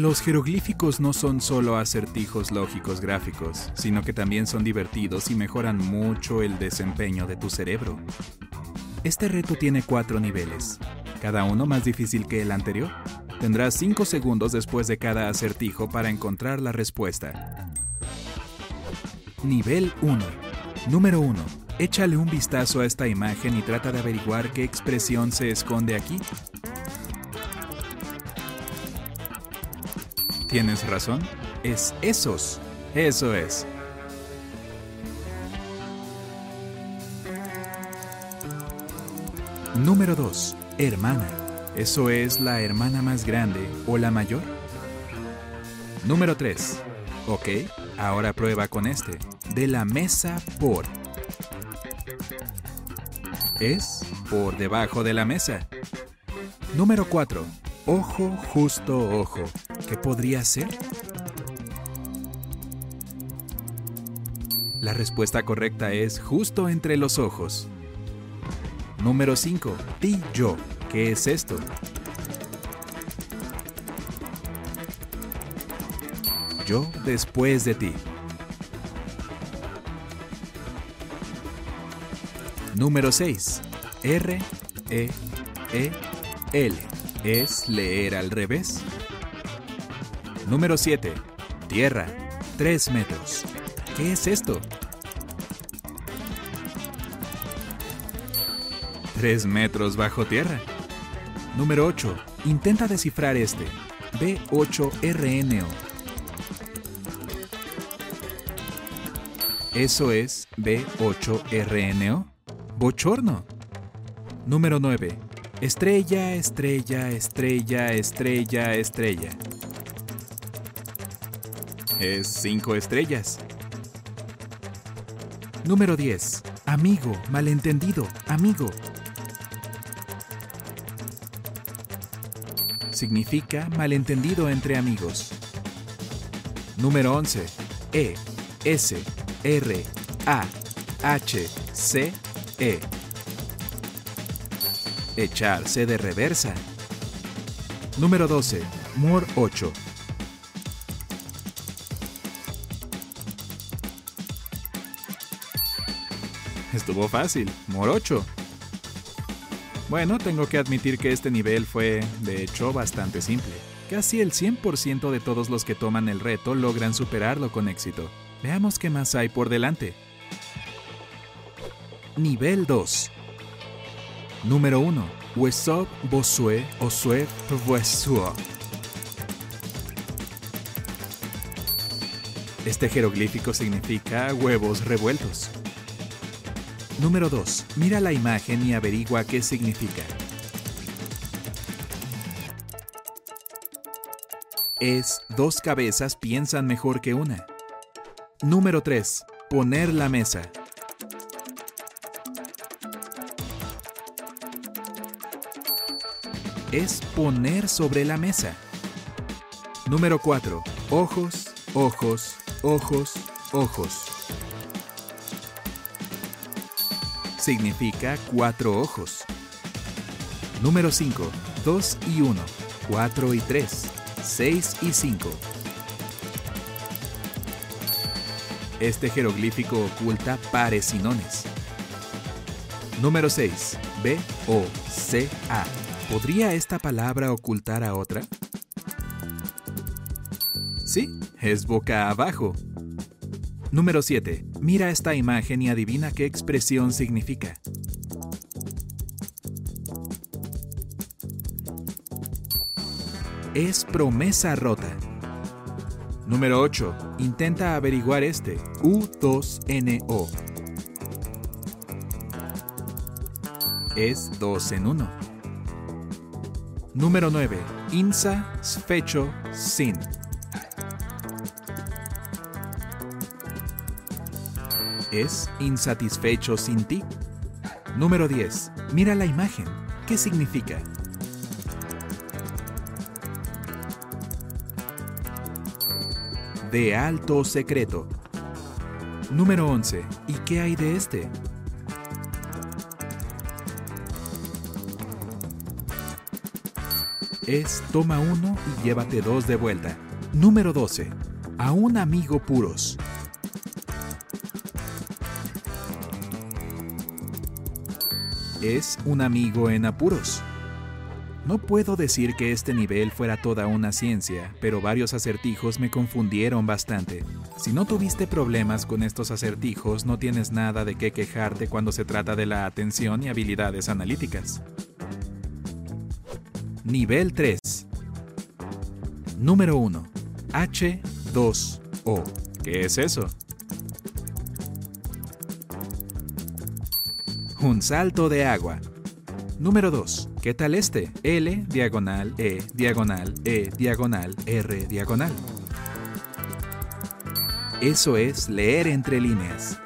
Los jeroglíficos no son solo acertijos lógicos gráficos, sino que también son divertidos y mejoran mucho el desempeño de tu cerebro. Este reto tiene cuatro niveles, cada uno más difícil que el anterior. Tendrás 5 segundos después de cada acertijo para encontrar la respuesta. Nivel 1. Número 1. Échale un vistazo a esta imagen y trata de averiguar qué expresión se esconde aquí. Tienes razón, es esos. Eso es. Número 2. Hermana. ¿Eso es la hermana más grande o la mayor? Número 3. Ok, ahora prueba con este. De la mesa por. Es por debajo de la mesa. Número 4. Ojo, justo ojo. ¿Qué podría ser? La respuesta correcta es justo entre los ojos. Número 5. Ti yo. ¿Qué es esto? Yo después de ti. Número 6. R, E, E, L. ¿Es leer al revés? Número 7. Tierra. 3 metros. ¿Qué es esto? 3 metros bajo tierra. Número 8. Intenta descifrar este. B8RNO. Eso es B8RNO. Bochorno. Número 9. Estrella, estrella, estrella, estrella, estrella. Es 5 estrellas. Número 10. Amigo, malentendido, amigo. Significa malentendido entre amigos. Número 11. E, S, R, A, H, C, E. Echarse de reversa. Número 12. Mor 8. Estuvo fácil. Morocho. Bueno, tengo que admitir que este nivel fue, de hecho, bastante simple. Casi el 100% de todos los que toman el reto logran superarlo con éxito. Veamos qué más hay por delante. Nivel 2. Número 1. Wesop Bosue Osue Vuesuo. Este jeroglífico significa huevos revueltos. Número 2. Mira la imagen y averigua qué significa. Es dos cabezas piensan mejor que una. Número 3. Poner la mesa. Es poner sobre la mesa. Número 4. Ojos, ojos, ojos, ojos. significa cuatro ojos. Número 5. 2 y 1. 4 y 3. 6 y 5. Este jeroglífico oculta pares y. Número 6. B, O, C, A. ¿Podría esta palabra ocultar a otra? Sí, es boca abajo. Número 7. Mira esta imagen y adivina qué expresión significa. Es promesa rota. Número 8. Intenta averiguar este. U2NO. Es 2 en 1. Número 9. Insa Sfecho Sin. es insatisfecho sin ti. Número 10. Mira la imagen. ¿Qué significa? De alto secreto. Número 11. ¿Y qué hay de este? Es toma uno y llévate dos de vuelta. Número 12. A un amigo puros. Es un amigo en apuros. No puedo decir que este nivel fuera toda una ciencia, pero varios acertijos me confundieron bastante. Si no tuviste problemas con estos acertijos, no tienes nada de qué quejarte cuando se trata de la atención y habilidades analíticas. Nivel 3. Número 1. H2O. ¿Qué es eso? Un salto de agua. Número 2. ¿Qué tal este? L, diagonal, E, diagonal, E, diagonal, R, diagonal. Eso es leer entre líneas.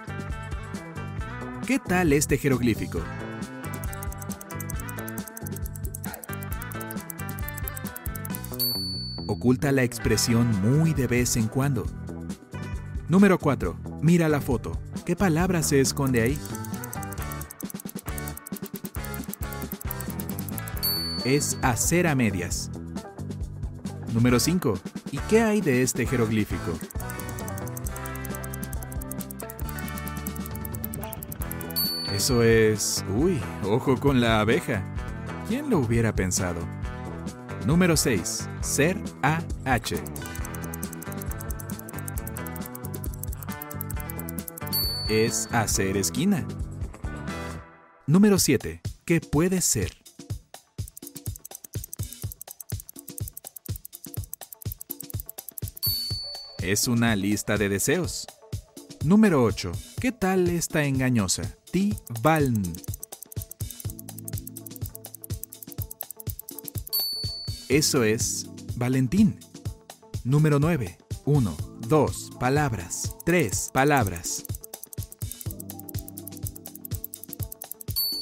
¿Qué tal este jeroglífico? Oculta la expresión muy de vez en cuando. Número 4. Mira la foto. ¿Qué palabra se esconde ahí? es hacer a medias. Número 5. ¿Y qué hay de este jeroglífico? Eso es... Uy, ojo con la abeja. ¿Quién lo hubiera pensado? Número 6. Ser AH. Es hacer esquina. Número 7. ¿Qué puede ser? Es una lista de deseos. Número 8. ¿Qué tal esta engañosa? Ti Valn. Eso es Valentín. Número 9. 1, 2, palabras. 3, palabras.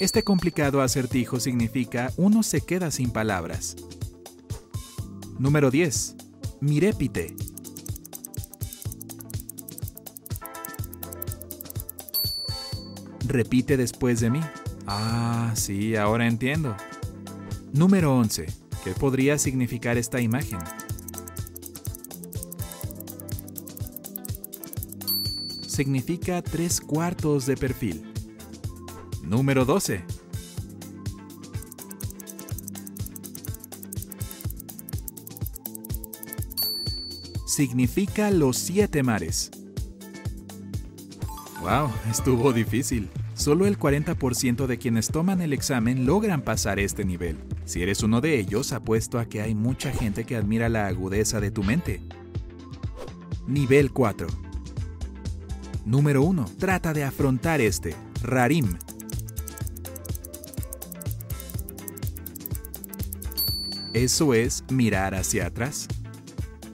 Este complicado acertijo significa uno se queda sin palabras. Número 10. Mirépite. Repite después de mí. Ah, sí, ahora entiendo. Número 11. ¿Qué podría significar esta imagen? Significa tres cuartos de perfil. Número 12. Significa los siete mares. Wow, estuvo difícil. Solo el 40% de quienes toman el examen logran pasar este nivel. Si eres uno de ellos, apuesto a que hay mucha gente que admira la agudeza de tu mente. Nivel 4. Número 1. Trata de afrontar este. Rarim. Eso es mirar hacia atrás.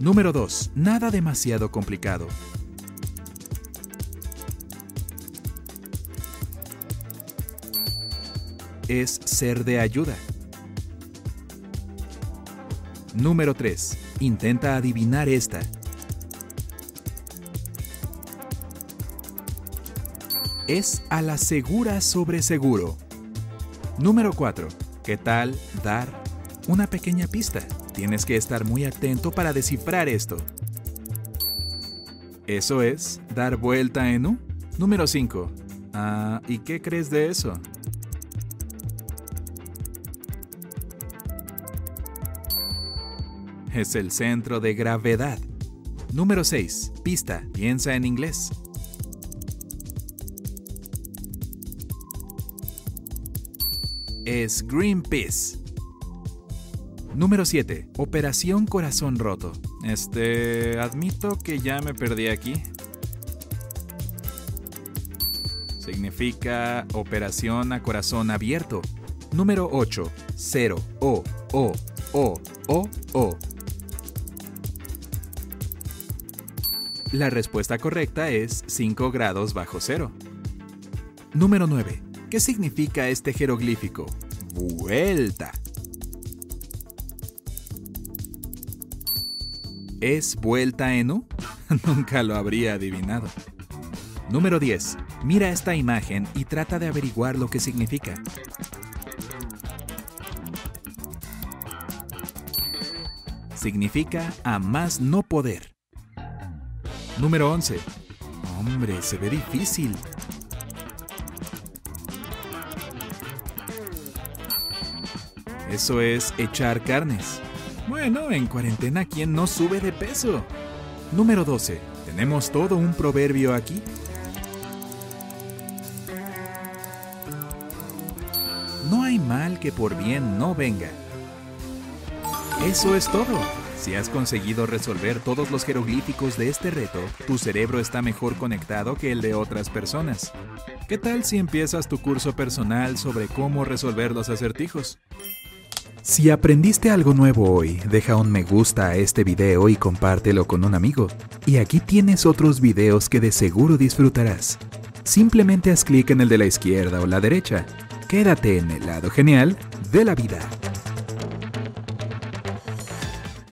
Número 2. Nada demasiado complicado. Es ser de ayuda. Número 3. Intenta adivinar esta. Es a la segura sobre seguro. Número 4. ¿Qué tal dar una pequeña pista? Tienes que estar muy atento para descifrar esto. Eso es dar vuelta en U. Número 5. Ah, ¿y qué crees de eso? Es el centro de gravedad. Número 6. Pista. Piensa en inglés. Es Greenpeace. Número 7. Operación Corazón Roto. Este, admito que ya me perdí aquí. Significa operación a corazón abierto. Número 8. 0. O. O. O. O. O. La respuesta correcta es 5 grados bajo cero. Número 9. ¿Qué significa este jeroglífico? Vuelta. ¿Es vuelta en U? Nunca lo habría adivinado. Número 10. Mira esta imagen y trata de averiguar lo que significa. significa a más no poder. Número 11. Hombre, se ve difícil. Eso es echar carnes. Bueno, en cuarentena, ¿quién no sube de peso? Número 12. Tenemos todo un proverbio aquí. No hay mal que por bien no venga. Eso es todo. Si has conseguido resolver todos los jeroglíficos de este reto, tu cerebro está mejor conectado que el de otras personas. ¿Qué tal si empiezas tu curso personal sobre cómo resolver los acertijos? Si aprendiste algo nuevo hoy, deja un me gusta a este video y compártelo con un amigo. Y aquí tienes otros videos que de seguro disfrutarás. Simplemente haz clic en el de la izquierda o la derecha. Quédate en el lado genial de la vida.